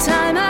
time I